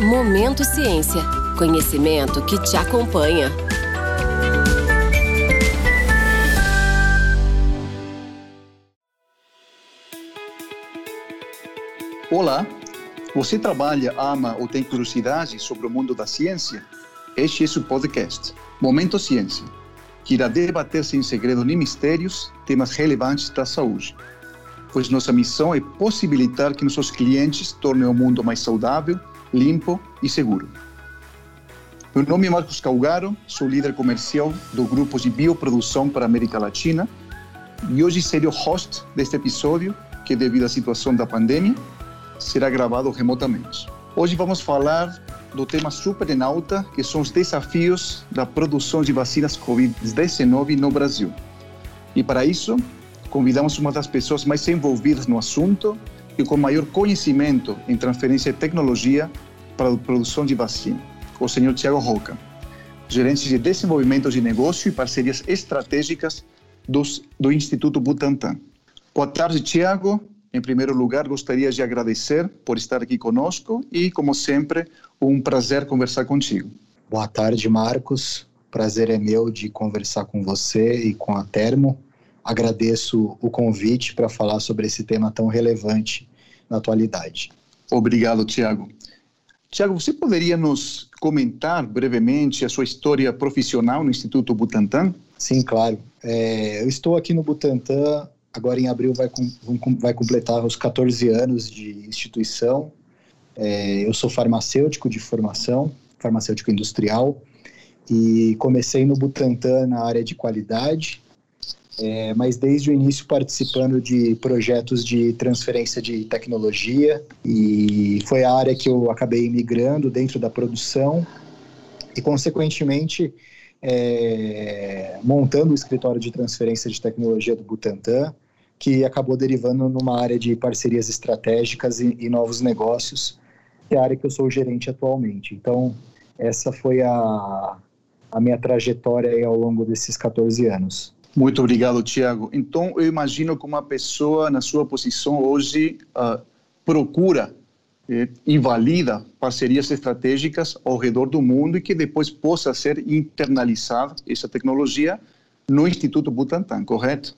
Momento Ciência. Conhecimento que te acompanha. Olá, você trabalha, ama ou tem curiosidade sobre o mundo da ciência? Este é o podcast Momento Ciência, que irá debater sem segredo nem mistérios temas relevantes da saúde. Pois nossa missão é possibilitar que nossos clientes tornem o mundo mais saudável limpo e seguro. Meu nome é Marcos Calgaro, sou líder comercial do grupo de bioprodução para a América Latina e hoje serei o host deste episódio que, devido à situação da pandemia, será gravado remotamente. Hoje vamos falar do tema super em alta, que são os desafios da produção de vacinas Covid-19 no Brasil. E para isso, convidamos uma das pessoas mais envolvidas no assunto e com maior conhecimento em transferência de tecnologia para a produção de vacina, o senhor Tiago Roca, gerente de desenvolvimento de negócio e parcerias estratégicas dos, do Instituto Butantan. Boa tarde, Tiago. Em primeiro lugar, gostaria de agradecer por estar aqui conosco e, como sempre, um prazer conversar contigo. Boa tarde, Marcos. Prazer é meu de conversar com você e com a Termo. Agradeço o convite para falar sobre esse tema tão relevante na atualidade. Obrigado, Tiago. Tiago, você poderia nos comentar brevemente a sua história profissional no Instituto Butantan? Sim, claro. É, eu estou aqui no Butantan, agora em abril vai, vai completar os 14 anos de instituição. É, eu sou farmacêutico de formação, farmacêutico industrial, e comecei no Butantan na área de qualidade, é, mas desde o início participando de projetos de transferência de tecnologia. E foi a área que eu acabei migrando dentro da produção. E consequentemente é, montando o escritório de transferência de tecnologia do Butantan que acabou derivando numa área de parcerias estratégicas e, e novos negócios que é a área que eu sou gerente atualmente. Então essa foi a, a minha trajetória ao longo desses 14 anos. Muito obrigado, Tiago. Então, eu imagino que uma pessoa na sua posição hoje uh, procura eh, e valida parcerias estratégicas ao redor do mundo e que depois possa ser internalizada essa tecnologia no Instituto Butantan, correto?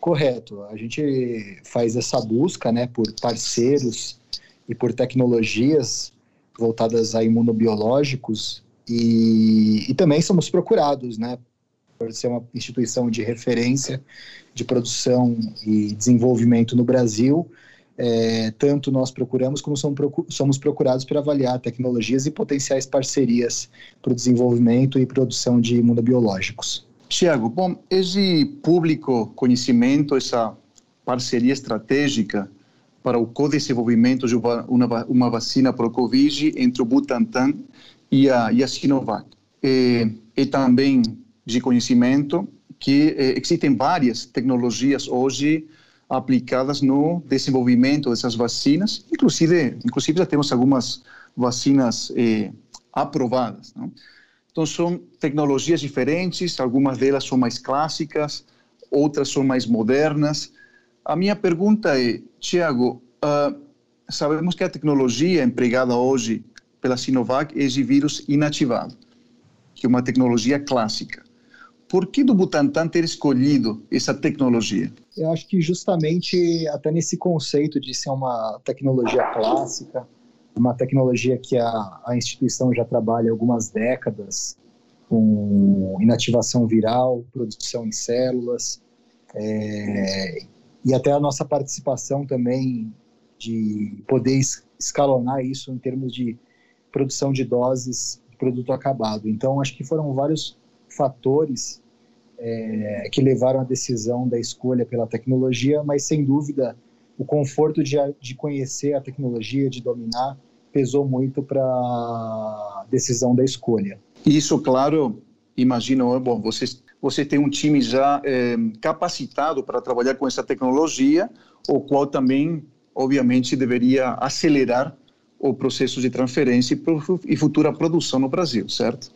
Correto. A gente faz essa busca né, por parceiros e por tecnologias voltadas a imunobiológicos e, e também somos procurados né, por ser uma instituição de referência de produção e desenvolvimento no Brasil, é, tanto nós procuramos como somos procurados para avaliar tecnologias e potenciais parcerias para o desenvolvimento e produção de imunobiológicos. Tiago, bom, esse público conhecimento, essa parceria estratégica para o co-desenvolvimento de uma, uma vacina para o Covid entre o Butantan e a, e a Sinovac. E, e também de conhecimento que eh, existem várias tecnologias hoje aplicadas no desenvolvimento dessas vacinas, inclusive, inclusive já temos algumas vacinas eh, aprovadas. Não? Então são tecnologias diferentes, algumas delas são mais clássicas, outras são mais modernas. A minha pergunta é, Tiago, uh, sabemos que a tecnologia empregada hoje pela Sinovac é de vírus inativado, que é uma tecnologia clássica por que do Butantan ter escolhido essa tecnologia? Eu acho que justamente até nesse conceito de ser uma tecnologia clássica, uma tecnologia que a, a instituição já trabalha há algumas décadas, com inativação viral, produção em células, é, e até a nossa participação também de poder escalonar isso em termos de produção de doses de produto acabado. Então, acho que foram vários fatores é, que levaram à decisão da escolha pela tecnologia, mas sem dúvida o conforto de, de conhecer a tecnologia, de dominar, pesou muito para a decisão da escolha. Isso, claro, imagino, bom, você, você tem um time já é, capacitado para trabalhar com essa tecnologia, o qual também, obviamente, deveria acelerar o processo de transferência e futura produção no Brasil, certo?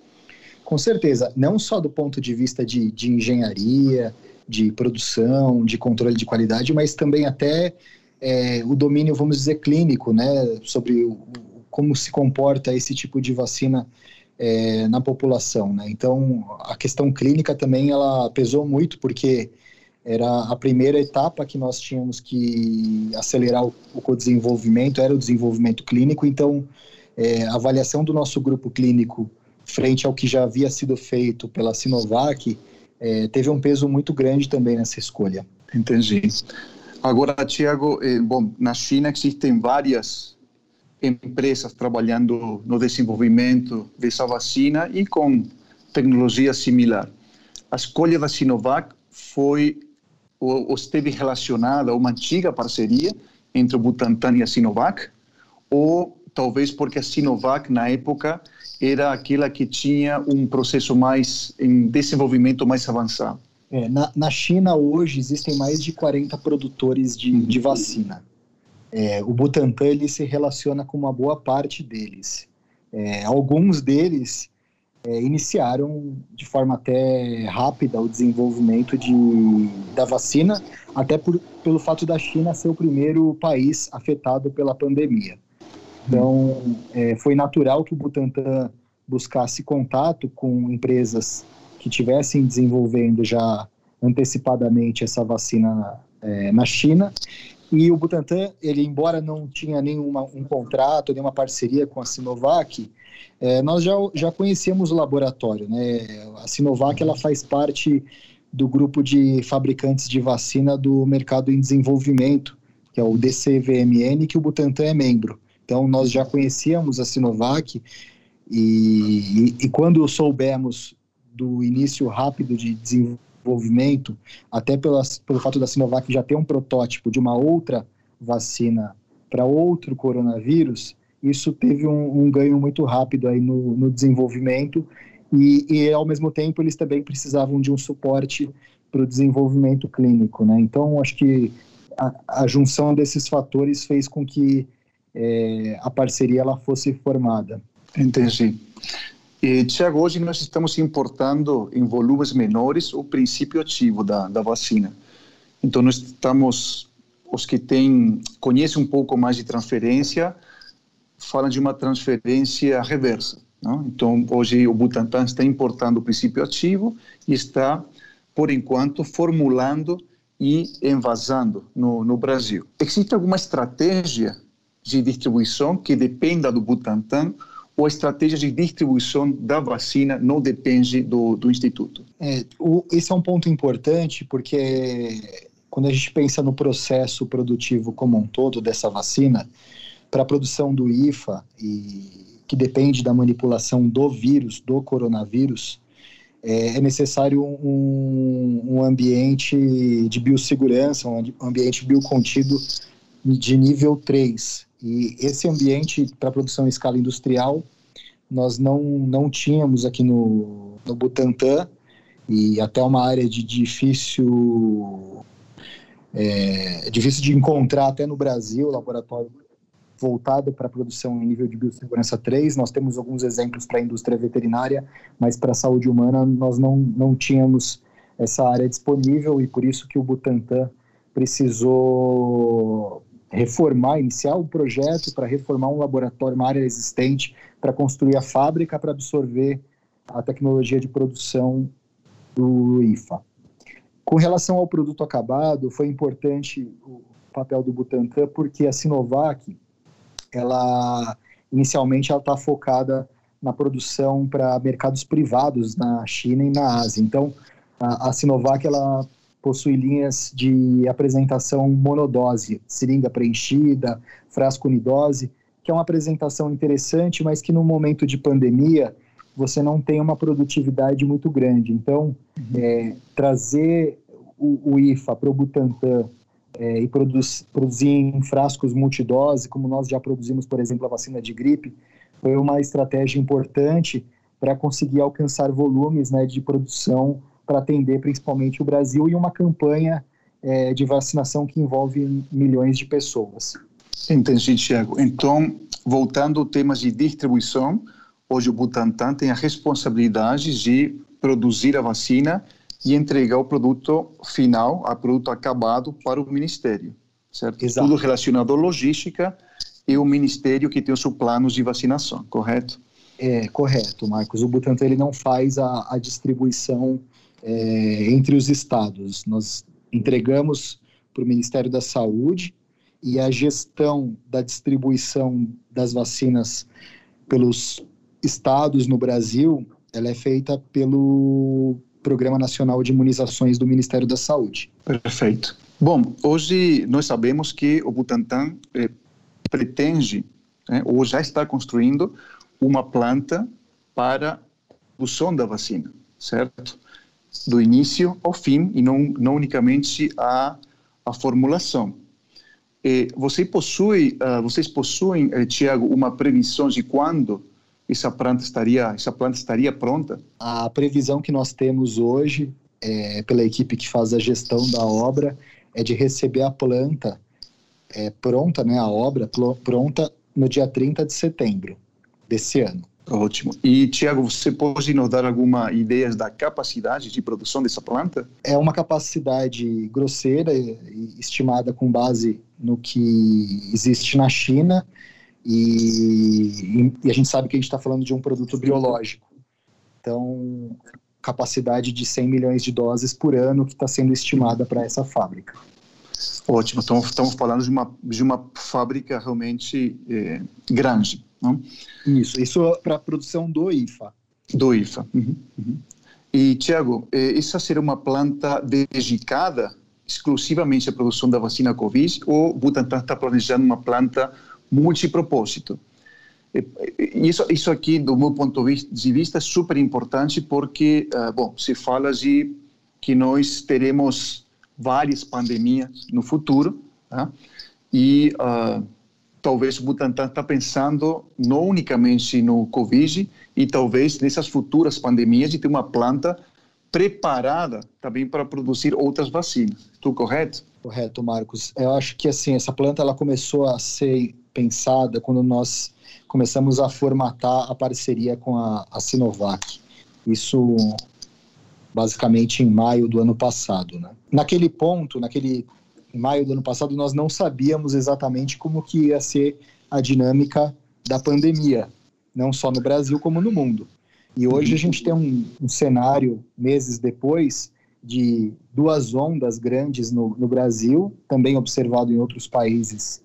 Com certeza, não só do ponto de vista de, de engenharia, de produção, de controle de qualidade, mas também até é, o domínio, vamos dizer, clínico, né, sobre o, como se comporta esse tipo de vacina é, na população, né? Então, a questão clínica também ela pesou muito porque era a primeira etapa que nós tínhamos que acelerar o, o co-desenvolvimento, era o desenvolvimento clínico, então é, a avaliação do nosso grupo clínico frente ao que já havia sido feito pela Sinovac é, teve um peso muito grande também nessa escolha. Entendi. Agora, Tiago, eh, bom, na China existem várias empresas trabalhando no desenvolvimento dessa vacina e com tecnologia similar. A escolha da Sinovac foi ou, esteve relacionada a uma antiga parceria entre o Butantan e a Sinovac, ou talvez porque a Sinovac, na época, era aquela que tinha um processo mais em desenvolvimento mais avançado. É, na, na, China, hoje, existem mais de 40 produtores de, uhum. de vacina. É, o Butantan ele se relaciona com uma boa parte deles. É, alguns deles é, iniciaram de forma até rápida o desenvolvimento de, da vacina, até por, pelo fato da China ser o primeiro país afetado pela pandemia. Então, é, foi natural que o Butantan buscasse contato com empresas que tivessem desenvolvendo já antecipadamente essa vacina é, na China e o Butantan, ele embora não tinha nenhum um contrato, nenhuma parceria com a Sinovac, é, nós já, já conhecemos o laboratório, né? A Sinovac ela faz parte do grupo de fabricantes de vacina do mercado em desenvolvimento, que é o DCVMN, que o Butantan é membro. Então nós já conhecíamos a Sinovac e, e, e quando soubemos do início rápido de desenvolvimento até pelo fato da Sinovac já ter um protótipo de uma outra vacina para outro coronavírus, isso teve um, um, ganho muito rápido aí no, no desenvolvimento e, e, ao mesmo tempo, eles também precisavam de um suporte para o desenvolvimento clínico, né? Então, acho que a, a junção desses fatores fez com que é, a parceria ela fosse formada. Entendi. E, Tiago, hoje nós estamos importando em volumes menores o princípio ativo da, da vacina. Então, nós estamos, os que têm, conhecem um pouco mais de transferência, falam de uma transferência reversa. Não? Então, hoje o Butantan está importando o princípio ativo e está, por enquanto, formulando e envasando no, no Brasil. Existe alguma estratégia de distribuição que dependa do Butantan ou a estratégia de distribuição da vacina não depende do, do Instituto? É, o, esse é um ponto importante porque quando a gente pensa no processo produtivo como um todo dessa vacina, para a produção do IFA, e, que depende da manipulação do vírus, do coronavírus, é, é necessário um, um, ambiente de biossegurança, um ambiente biocontido de nível 3, e esse ambiente para produção em escala industrial nós não, não tínhamos aqui no, no Butantã e até uma área de difícil é, difícil de encontrar até no Brasil, laboratório voltado para a produção em nível de biossegurança 3. Nós temos alguns exemplos para a indústria veterinária, mas para a saúde humana nós não, não tínhamos essa área disponível e por isso que o Butantan precisou reformar, iniciar um projeto para reformar um laboratório, uma área existente, para construir a fábrica para absorver a tecnologia de produção do IFA. Com relação ao produto acabado, foi importante o papel do Butantan, porque a Sinovac, ela inicialmente ela está focada na produção para mercados privados na China e na Ásia. Então, a, a Sinovac ela possui linhas de apresentação monodose, seringa preenchida, frasco unidose, que é uma apresentação interessante, mas que no momento de pandemia você não tem uma produtividade muito grande. Então, uhum. é, trazer o, o, IFA para o Butantan é, e produz, produzir em frascos multidose, como nós já produzimos, por exemplo, a vacina de gripe, foi uma estratégia importante para conseguir alcançar volumes né, de produção para atender principalmente o Brasil e uma campanha é, de vacinação que envolve milhões de pessoas. Entendi, Tiago. Então, voltando ao tema de distribuição, hoje o Butantan tem a responsabilidade de produzir a vacina e entregar o produto final, o produto acabado para o Ministério, certo? Exato. Tudo relacionado à logística é o ministério que tem os seus planos de vacinação, correto? É, correto, Marcos. O Butantan ele não faz a, a distribuição é, entre os estados. Nós entregamos para o Ministério da Saúde e a gestão da distribuição das vacinas pelos estados no Brasil, ela é feita pelo Programa Nacional de Imunizações do Ministério da Saúde. Perfeito. Bom, hoje nós sabemos que o Butantan eh, pretende, né, ou já está construindo, uma planta para o som da vacina, certo? Do início ao fim e não, não unicamente a, a formulação. E você possui, uh, vocês possuem, eh, Tiago, uma previsão de quando essa planta estaria, essa planta estaria pronta? A previsão que nós temos hoje, é, pela equipe que faz a gestão da obra, é de receber a planta é, pronta, né, a obra pronta no dia 30 de setembro desse ano. Ótimo. E, Tiago, você pode nos dar alguma ideia da capacidade de produção dessa planta? É uma capacidade grosseira, estimada com base no que existe na China, e, e a gente sabe que a gente está falando de um produto biológico. Então, capacidade de 100 milhões de doses por ano que está sendo estimada para essa fábrica. Ótimo, então estamos falando de uma, de uma fábrica realmente é, grande. Não? Isso, isso para a produção do IFA. Do IFA. Uhum, uhum. E, Tiago, eh, essa será uma planta dedicada exclusivamente à produção da vacina Covid ou Butantan está planejando uma planta multipropósito? Isso, isso aqui, do meu ponto de vista, é super importante porque, uh, bom, se fala de que nós teremos várias pandemias no futuro, tá? e uh, talvez o Butantan está pensando não unicamente no Covid e talvez nessas futuras pandemias de ter uma planta preparada também para produzir outras vacinas. Estou correto? Correto, Marcos. Eu acho que assim essa planta ela começou a ser pensada quando nós começamos a formatar a parceria com a, a Sinovac. Isso basicamente em maio do ano passado, né? Naquele ponto, naquele maio do ano passado, nós não sabíamos exatamente como que ia ser a dinâmica da pandemia, não só no Brasil como no mundo. E hoje a gente tem um, um cenário, meses depois, de duas ondas grandes no, no Brasil, também observado em outros países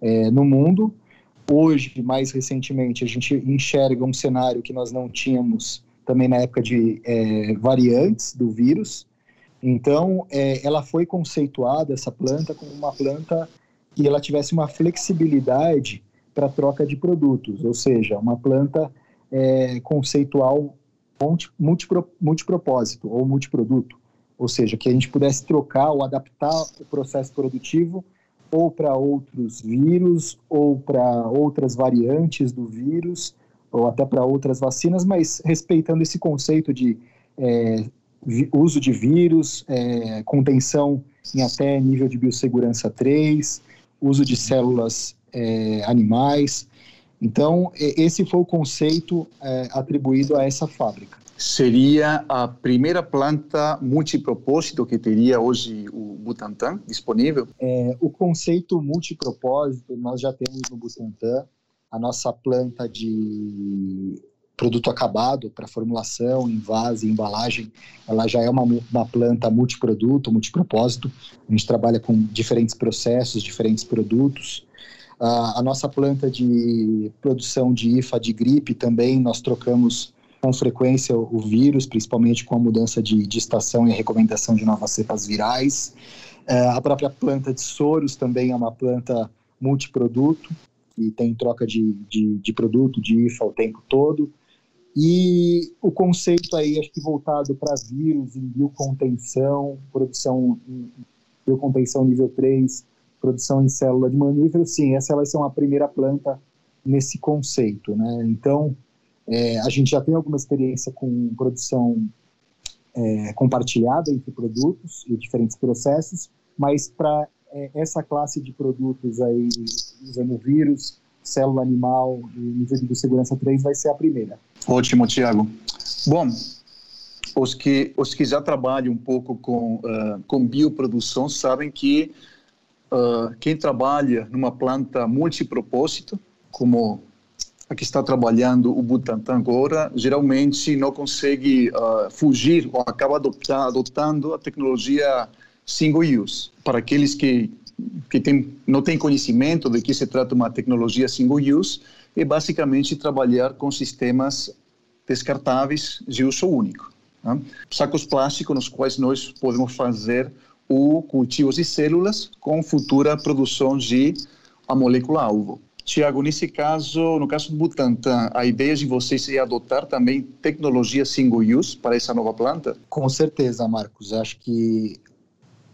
é, no mundo. Hoje, mais recentemente, a gente enxerga um cenário que nós não tínhamos também na época de é, variantes do vírus, então, é, ela foi conceituada, essa planta, como uma planta que ela tivesse uma flexibilidade para troca de produtos, ou seja, uma planta é, conceitual multipro, multipropósito ou multiproduto, ou seja, que a gente pudesse trocar ou adaptar o processo produtivo ou para outros vírus ou para outras variantes do vírus ou até para outras vacinas, mas respeitando esse conceito de é, uso de vírus, é, contenção em até nível de biossegurança 3, uso de células é, animais. Então, esse foi o conceito é, atribuído a essa fábrica. Seria a primeira planta multipropósito que teria hoje o Butantan disponível? É, o conceito multipropósito nós já temos no Butantan. A nossa planta de produto acabado para formulação, envase, embalagem, ela já é uma, uma planta multiproduto, multipropósito. A gente trabalha com diferentes processos, diferentes produtos. Uh, a nossa planta de produção de IFA de gripe também, nós trocamos com frequência o, vírus, principalmente com a mudança de, de, estação e a recomendação de novas cepas virais. Uh, a própria planta de soros também é uma planta multiproduto, que tem troca de, de, de produto, de IFA o tempo todo. E o conceito aí, acho que voltado para vírus em biocontenção, produção em biocontenção nível 3, produção em célula de mamífero, sim, essa vai ser uma primeira planta nesse conceito, né? Então, é, a gente já tem alguma experiência com produção é, compartilhada entre produtos e diferentes processos, mas para é, essa classe de produtos aí, usando vírus, célula animal e nível de segurança 3 vai ser a primeira. Ótimo, Tiago. Bom, os que, os que já trabalham um pouco com, uh, com bioprodução sabem que uh, quem trabalha numa planta multipropósito, como a que está trabalhando o Butantan agora, geralmente não consegue uh, fugir ou acaba adotando a tecnologia single use. Para aqueles que, que tem, não têm conhecimento de que se trata uma tecnologia single use, é basicamente trabalhar com sistemas descartáveis de uso único. Né? Sacos plásticos nos quais nós podemos fazer o cultivo de células com futura produção de a molécula alvo. Tiago, nesse caso, no caso do Butantan, a ideia de vocês é adotar também tecnologia single use para essa nova planta? Com certeza, Marcos. Acho que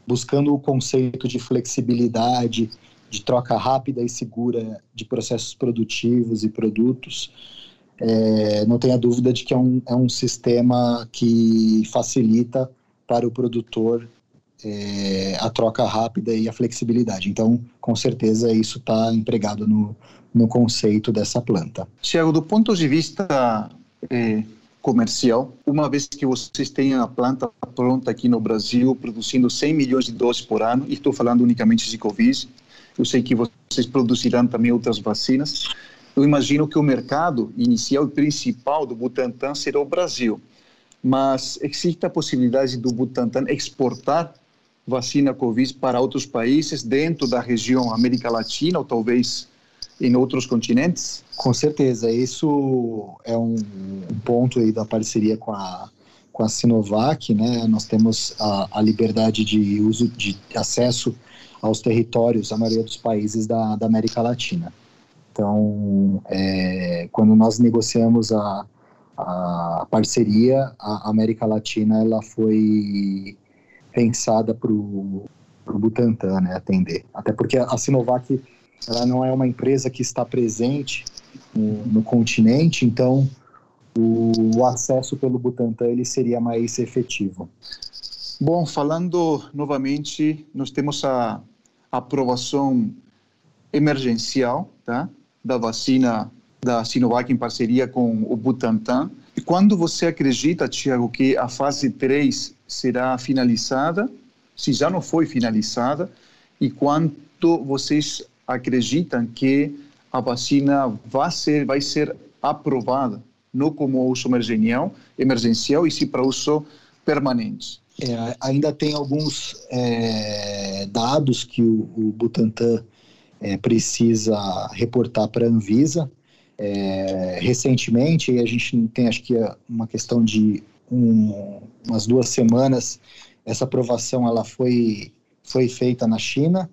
buscando o conceito de flexibilidade, de troca rápida e segura de processos produtivos e produtos, é, não tenha dúvida de que é um, é um sistema que facilita para o produtor é, a troca rápida e a flexibilidade. Então, com certeza, isso está empregado no, no conceito dessa planta. Tiago, do ponto de vista é, comercial, uma vez que vocês têm a planta pronta aqui no Brasil, produzindo 100 milhões de doses por ano, e estou falando unicamente de Covid, eu sei que vocês produzirão também outras vacinas, eu imagino que o mercado inicial e principal do Butantan será o Brasil. Mas existe a possibilidade do Butantan exportar vacina Covid para outros países dentro da região América Latina ou talvez em outros continentes? Com certeza, isso é um, ponto aí da parceria com a com a Sinovac, né? Nós temos a, a liberdade de uso de acesso aos territórios, a maioria dos países da, da América Latina. Então, é, quando nós negociamos a, a parceria, a América Latina ela foi pensada para o Butantan né, atender. Até porque a Sinovac ela não é uma empresa que está presente no, no continente, então o, o, acesso pelo Butantan ele seria mais efetivo. Bom, falando novamente, nós temos a aprovação emergencial tá, da vacina da Sinovac em parceria com o Butantan. E quando você acredita, Tiago, que a fase 3 será finalizada, se já não foi finalizada, e quanto vocês acreditam que a vacina vai ser, vai ser aprovada, não como uso emergencial, emergencial e sim para uso permanente. É, ainda tem alguns é, dados que o, o Butantan é, precisa reportar para a Anvisa. É, recentemente, a gente tem acho que uma questão de um, umas duas semanas, essa aprovação ela foi, foi feita na China.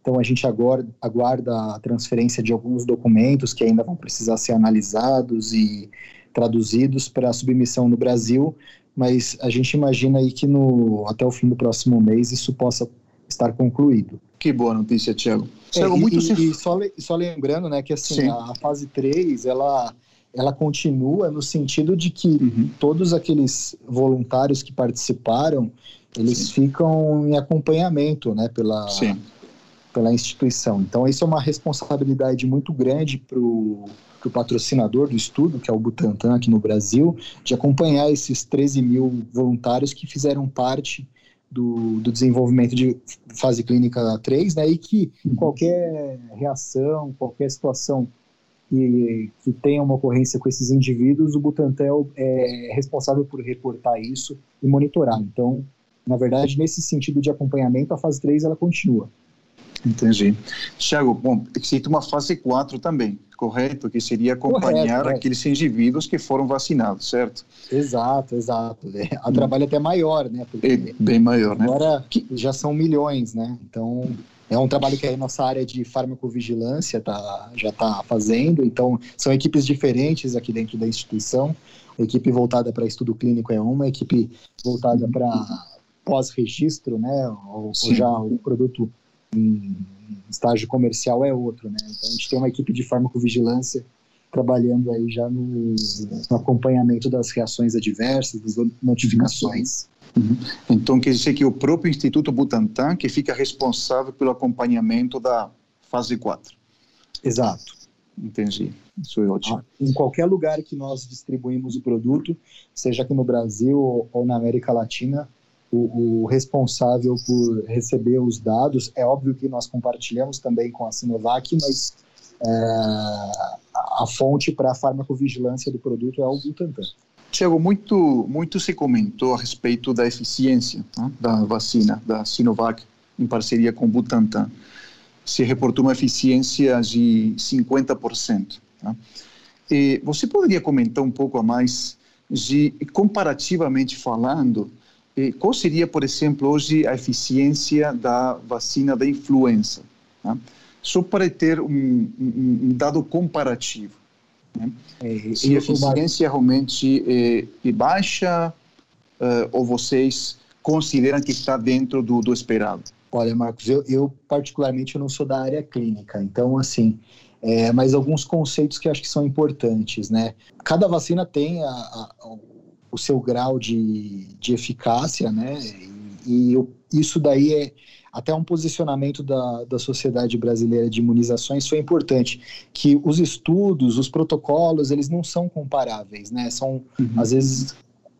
Então a gente agora aguarda a transferência de alguns documentos que ainda vão precisar ser analisados e traduzidos para submissão no Brasil, mas a gente imagina aí que no, até o fim do próximo mês isso possa estar concluído. Que boa notícia, Tiago. É, muito e, e só, só, lembrando, né, que assim, a, a fase 3, ela ela continua no sentido de que uhum. todos aqueles voluntários que participaram, eles Sim. ficam em acompanhamento, né, pela, Sim. Pela instituição. Então, isso é uma responsabilidade muito grande para o patrocinador do estudo, que é o Butantan aqui no Brasil, de acompanhar esses 13 mil voluntários que fizeram parte do, do, desenvolvimento de fase clínica 3, né, e que uhum. qualquer reação, qualquer situação que, que tenha uma ocorrência com esses indivíduos, o Butantan é responsável por reportar isso e monitorar. Então, na verdade, nesse sentido de acompanhamento, a fase 3 ela continua. Entendi. Tiago, bom, existe uma fase 4 também, correto? Que seria acompanhar correto, aqueles indivíduos que foram vacinados, certo? Exato, exato. É, a trabalho até maior, né? Porque é bem maior, né? Agora já são milhões, né? Então, é um trabalho que a nossa área de farmacovigilância tá, já está fazendo, então são equipes diferentes aqui dentro da instituição. A equipe voltada para estudo clínico é uma, a equipe voltada para pós-registro, né, ou, ou, já o produto em estágio comercial é outro, né. Então a gente tem uma equipe de farmacovigilância trabalhando aí já no, no acompanhamento das reações adversas, das notificações. Uhum. Então, quer dizer que o próprio Instituto Butantan que fica responsável pelo acompanhamento da fase 4. Exato. Entendi. Isso é ótimo. Ah, em qualquer lugar que nós distribuímos o produto, seja aqui no Brasil ou na América Latina, o, o, responsável por receber os dados. É óbvio que nós compartilhamos também com a Sinovac, mas é, a fonte para a farmacovigilância do produto é o Butantan. Tiago, muito, muito se comentou a respeito da eficiência né, da vacina da Sinovac em parceria com o Butantan. Se reportou uma eficiência de 50%. Tá? E você poderia comentar um pouco a mais de, comparativamente falando, qual seria, por exemplo, hoje a eficiência da vacina da influenza? Tá? Só para ter um, um, um dado comparativo. Né? É, Se a eficiência realmente é, é baixa uh, ou vocês consideram que está dentro do, do esperado? Olha, Marcos, eu, eu, particularmente eu não sou da área clínica, então assim, é, mas alguns conceitos que acho que são importantes, né? Cada vacina tem a, a, o seu grau de, de eficácia, né? E, e isso daí é até um posicionamento da, da Sociedade Brasileira de Imunizações foi importante, que os estudos, os protocolos, eles não são comparáveis, né? São, uhum. às vezes,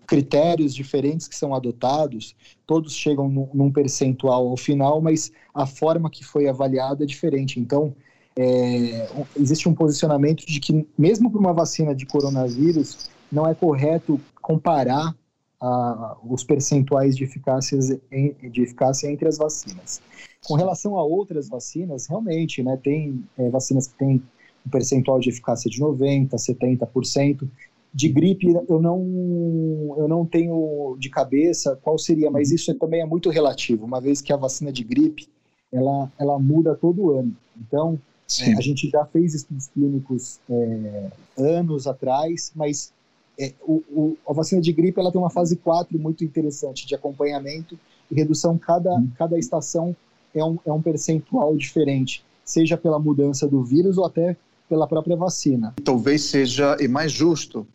critérios diferentes que são adotados, todos chegam num, num percentual ao final, mas a forma que foi avaliada é diferente. Então, é, existe um posicionamento de que, mesmo para uma vacina de coronavírus, não é correto comparar ah, os percentuais de eficácia, de eficácia entre as vacinas. Com relação a outras vacinas, realmente, né, tem é, vacinas que têm um percentual de eficácia de 90%, 70%, de gripe eu não eu não tenho de cabeça qual seria, mas isso também é muito relativo, uma vez que a vacina de gripe ela ela muda todo ano. Então é, a gente já fez estudos clínicos é, anos atrás, mas é, o, o, a vacina de gripe ela tem uma fase 4 muito interessante de acompanhamento e redução. Cada, hum. cada estação é um, é um percentual diferente, seja pela mudança do vírus ou até pela própria vacina. Talvez seja mais justo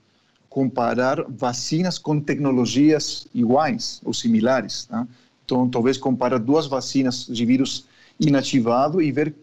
comparar vacinas com tecnologias iguais ou similares. Tá? Então, talvez comparar duas vacinas de vírus inativado e ver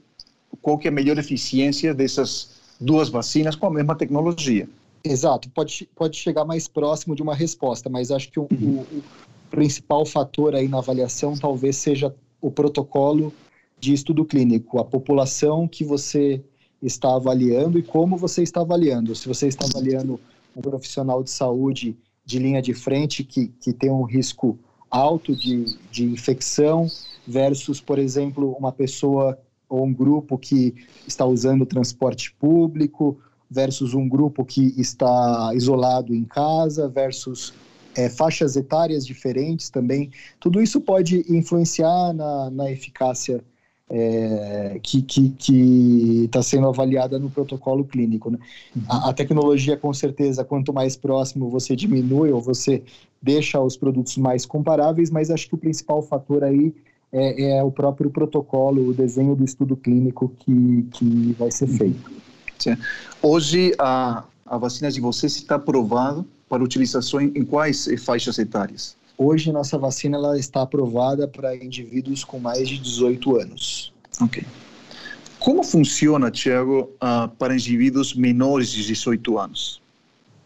qual que é a melhor eficiência dessas duas vacinas com a mesma tecnologia. Exato, pode, pode chegar mais próximo de uma resposta, mas acho que o, uhum. o, o principal fator aí na avaliação talvez seja o protocolo de estudo clínico, a população que você está avaliando e como você está avaliando. Se você está avaliando um profissional de saúde de linha de frente que, que tem um risco alto de, de infecção versus, por exemplo, uma pessoa ou um grupo que está usando transporte público versus um grupo que está isolado em casa versus é, faixas etárias diferentes também. Tudo isso pode influenciar na, na eficácia é, que está sendo avaliada no protocolo clínico. Né? A, a, tecnologia, com certeza, quanto mais próximo você diminui ou você deixa os produtos mais comparáveis, mas acho que o principal fator aí é, é o próprio protocolo, o desenho do estudo clínico que, que vai ser feito. Hoje, a, a vacina de vocês está aprovada para utilização em, em quais faixas etárias? Hoje, nossa vacina ela está aprovada para indivíduos com mais de 18 anos. Ok. Como funciona, Tiago, uh, para indivíduos menores de 18 anos?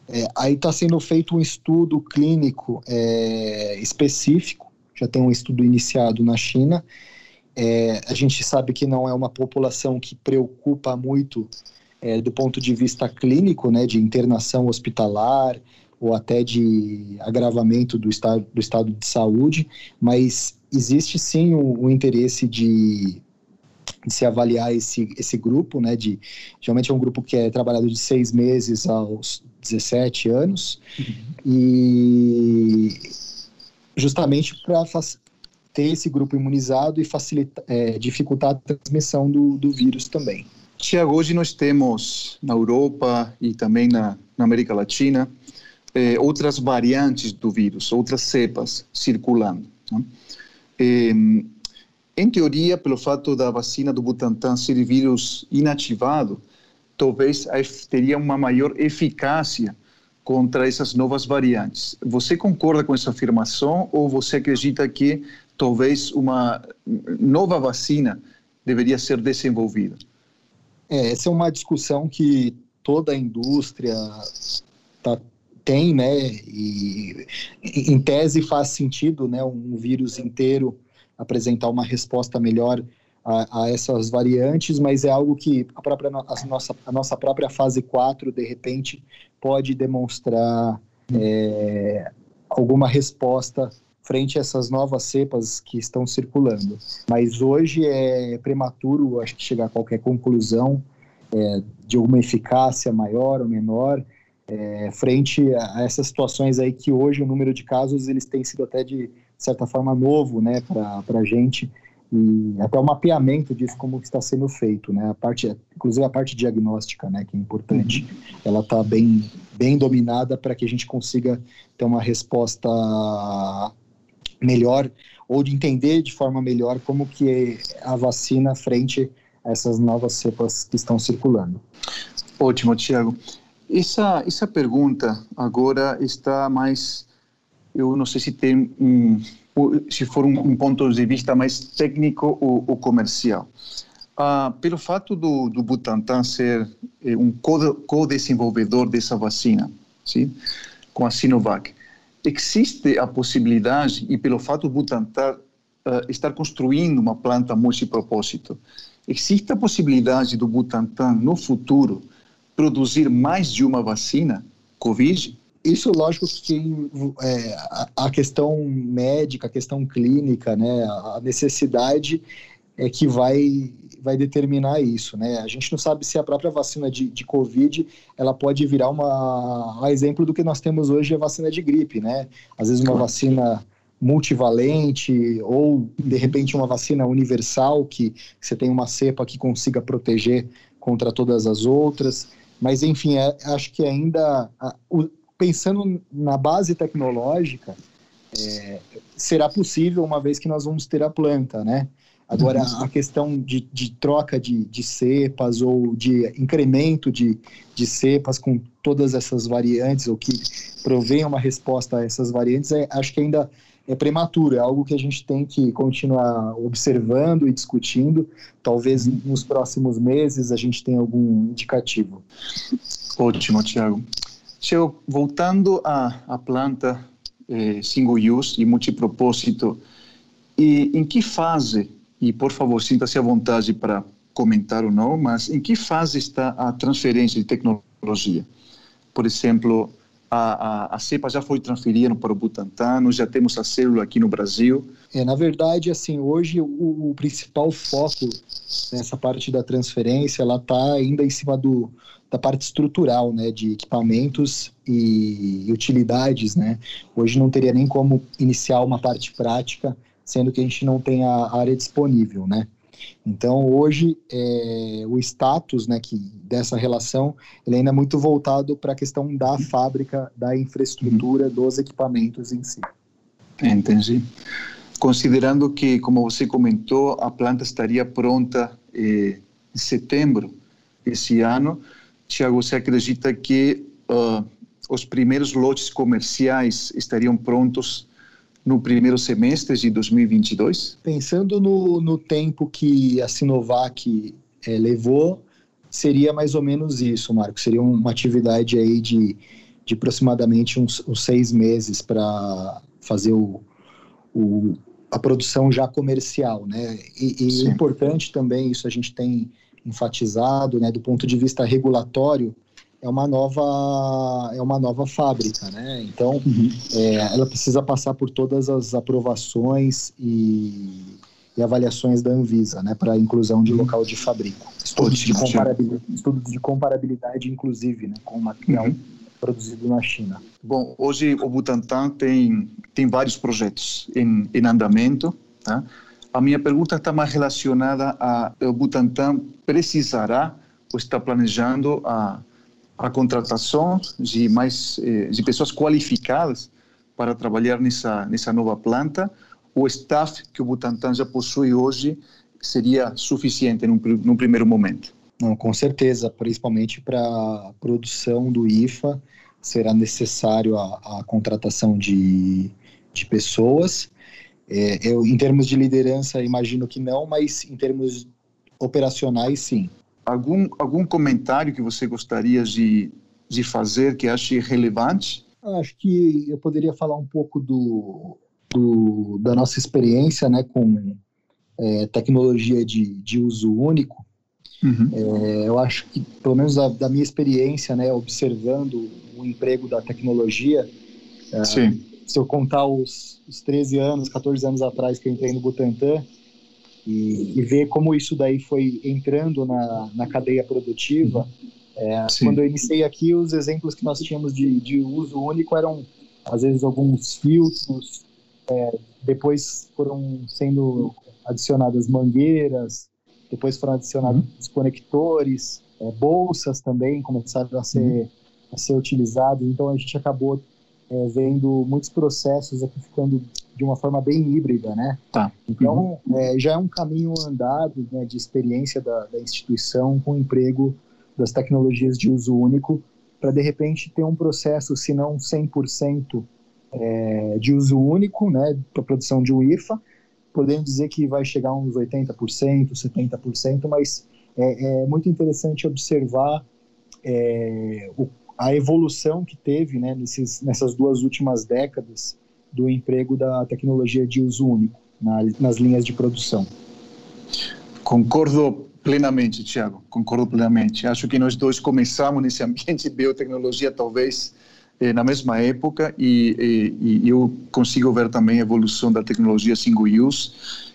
É, aí está sendo feito um estudo clínico é, específico, já tem um estudo iniciado na China. É, a gente sabe que não é uma população que preocupa muito é, do ponto de vista clínico, né, de internação hospitalar, ou até de agravamento do estado, do estado de saúde, mas existe sim o, o interesse de, de, se avaliar esse, esse grupo, né, de, geralmente é um grupo que é trabalhado de seis meses aos 17 anos, uhum. e justamente para ter esse grupo imunizado e facilitar, é, dificultar a transmissão do, do vírus também. Tiago, hoje nós temos na Europa e também na, na América Latina eh, outras variantes do vírus, outras cepas circulando. Né? Eh, em teoria, pelo fato da vacina do Butantan ser vírus inativado, talvez teria uma maior eficácia contra essas novas variantes. Você concorda com essa afirmação ou você acredita que talvez uma nova vacina deveria ser desenvolvida? É, essa é uma discussão que toda a indústria está tem, né? E em tese faz sentido, né? Um vírus inteiro apresentar uma resposta melhor a, a, essas variantes, mas é algo que a, própria, a, nossa, a nossa própria fase 4, de repente, pode demonstrar é, alguma resposta frente a essas novas cepas que estão circulando. Mas hoje é prematuro, acho que chegar a qualquer conclusão é, de alguma eficácia maior ou menor é, frente a essas situações aí que hoje o número de casos eles têm sido até de certa forma novo, né, para a gente e até o mapeamento disso como está sendo feito, né? A parte, inclusive a parte diagnóstica, né, que é importante, uhum. ela está bem bem dominada para que a gente consiga ter uma resposta melhor ou de entender de forma melhor como que é a vacina frente a essas novas cepas que estão circulando. Ótimo, Tiago. Essa essa pergunta agora está mais eu não sei se tem um se for um, um ponto de vista mais técnico ou, ou comercial. Ah, pelo fato do, do Butantan ser eh, um co-desenvolvedor dessa vacina, sim, com a Sinovac, existe a possibilidade, e pelo fato do Butantan uh, estar construindo uma planta multipropósito, existe a possibilidade do Butantan, no futuro, produzir mais de uma vacina Covid? Isso, lógico que é, a questão médica, a questão clínica, né, a necessidade é que vai, vai determinar isso, né? A gente não sabe se a própria vacina de, de Covid, ela pode virar uma, um exemplo do que nós temos hoje, a vacina de gripe, né? Às vezes uma vacina multivalente ou, de repente, uma vacina universal, que você tem uma cepa que consiga proteger contra todas as outras. Mas, enfim, é, acho que ainda... A, o, pensando na base tecnológica, é, será possível uma vez que nós vamos ter a planta, né? Agora, uhum. a questão de, de troca de, de, cepas ou de incremento de, de cepas com todas essas variantes, ou que provém uma resposta a essas variantes, é, acho que ainda é prematuro, é algo que a gente tem que continuar observando e discutindo. Talvez nos próximos meses a gente tenha algum indicativo. Ótimo, Tiago. Chego, voltando à, à planta eh, single use e multipropósito, e em que fase, e por favor sinta-se à vontade para comentar ou não, mas em que fase está a transferência de tecnologia? Por exemplo, a, a, a cepa já foi transferida para o Butantan, nós já temos a célula aqui no Brasil. É, na verdade, assim, hoje o, o principal foco nessa parte da transferência, ela está ainda em cima do, da parte estrutural, né, de equipamentos e, utilidades, né. Hoje não teria nem como iniciar uma parte prática, sendo que a gente não tem a área disponível, né. Então, hoje, é, o status né, que, dessa relação ele ainda é muito voltado para a questão da fábrica, da infraestrutura, dos equipamentos em si. Entendi. Considerando que, como você comentou, a planta estaria pronta eh, em setembro esse ano, Tiago, você acredita que uh, os primeiros lotes comerciais estariam prontos no primeiro semestre de 2022? Pensando no, no tempo que a Sinovac é, levou, seria mais ou menos isso, Marco. Seria uma atividade aí de, de aproximadamente uns, uns seis meses para fazer o, o, a produção já comercial, né? E, e importante também, isso a gente tem enfatizado, né, do ponto de vista regulatório, é uma nova é uma nova fábrica, né? Então, uhum. é, ela precisa passar por todas as aprovações e, e avaliações da Anvisa, né, para inclusão de uhum. local de fabrico. Estudos de, comparabilidade, estudos de comparabilidade, inclusive, né, com o material uhum. produzido na China. Bom, hoje o Butantan tem tem vários projetos em, em andamento, tá? A minha pergunta está mais relacionada a o Butantan precisará ou está planejando a, a contratação de mais eh, de pessoas qualificadas para trabalhar nessa nessa nova planta. O staff que o Butantan já possui hoje seria suficiente num, num primeiro momento? Não, com certeza, principalmente para a produção do IFA, será necessário a, a contratação de, de pessoas é, eu, em termos de liderança, imagino que não, mas em termos operacionais, sim. Algum, algum comentário que você gostaria de, de fazer que ache relevante Acho que eu poderia falar um pouco do, do da nossa experiência né, com é, tecnologia de, de uso único. Uhum. É, eu acho que, pelo menos da, da, minha experiência, né, observando o emprego da tecnologia, é, se eu contar os, os 13 anos, 14 anos atrás que eu entrei no Butantan, e, e ver como isso daí foi entrando na, na cadeia produtiva. É, quando eu iniciei aqui, os exemplos que nós tínhamos de, de uso único eram, às vezes, alguns filtros, é, depois foram sendo adicionadas mangueiras, depois foram adicionados uhum. conectores, é, bolsas também começaram a ser, uhum. a ser utilizadas, então a gente acabou é, vendo muitos processos aqui ficando de uma forma bem híbrida, né? Tá. Então, uhum. é, já é um caminho andado né, de experiência da, da instituição com o emprego das tecnologias de uso único para, de repente, ter um processo, se não 100% é, de uso único, né, para produção de um IFA, podendo dizer que vai chegar a uns 80%, 70%, mas é, é muito interessante observar é, o, a evolução que teve né, nesses, nessas duas últimas décadas do emprego da tecnologia de uso único na, nas linhas de produção. Concordo plenamente, Tiago, concordo plenamente. Acho que nós dois começamos nesse ambiente de biotecnologia, talvez eh, na mesma época, e, e, e, eu consigo ver também a evolução da tecnologia single use,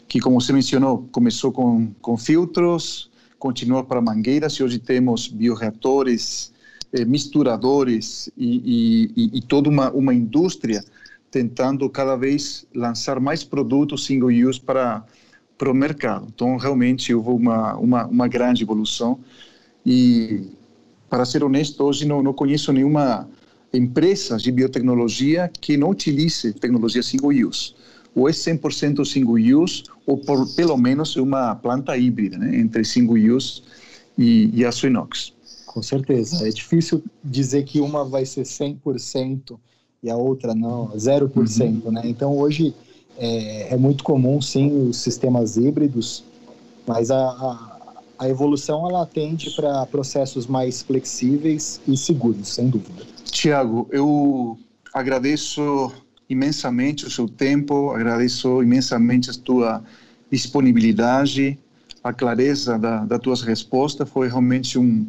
que, como você mencionou, começou com, com filtros, continua para mangueiras, e hoje temos bioreatores, eh, misturadores e, e, toda uma, uma indústria tentando cada vez lançar mais produtos single use para para o mercado. Então, realmente, houve uma, uma, uma grande evolução e, para ser honesto, hoje não, não conheço nenhuma empresa de biotecnologia que não utilize tecnologia single use. Ou é 100% single use, ou por, pelo menos uma planta híbrida, né, entre single use e, e aço inox. Com certeza. É difícil dizer que uma vai ser 100% e a outra não, 0%, uhum. né? Então hoje é, é, muito comum sim os sistemas híbridos, mas a, a, a evolução ela tende para processos mais flexíveis e seguros, sem dúvida. Tiago, eu agradeço imensamente o seu tempo, agradeço imensamente a tua disponibilidade, a clareza da, das tuas respostas, foi realmente um,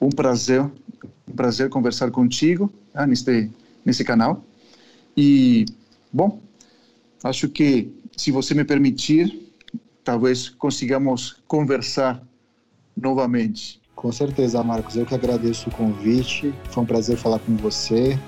um prazer, um prazer conversar contigo ah, neste nesse canal. E, bom, acho que, se você me permitir, talvez consigamos conversar novamente. Com certeza, Marcos. Eu que agradeço o convite. Foi um prazer falar com você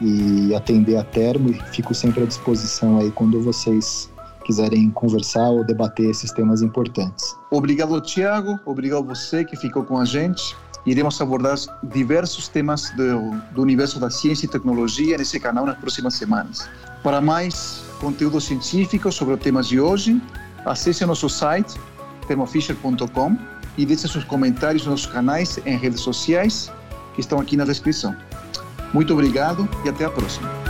e atender a termo. E fico sempre à disposição aí quando vocês quiserem conversar ou debater esses temas importantes. Obrigado, Tiago. Obrigado você que ficou com a gente iremos abordar diversos temas do, do, universo da ciência e tecnologia nesse canal nas próximas semanas. Para mais conteúdo científico sobre os temas de hoje, acesse nosso site thermofisher.com e deixe seus comentários nos nossos canais em redes sociais que estão aqui na descrição. Muito obrigado e até a próxima.